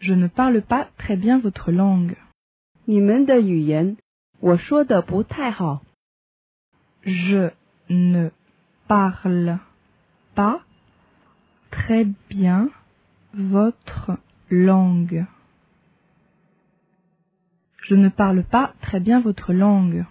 Je ne parle pas très bien votre langue. Je ne parle pas très bien votre langue. Je ne parle pas très bien votre langue.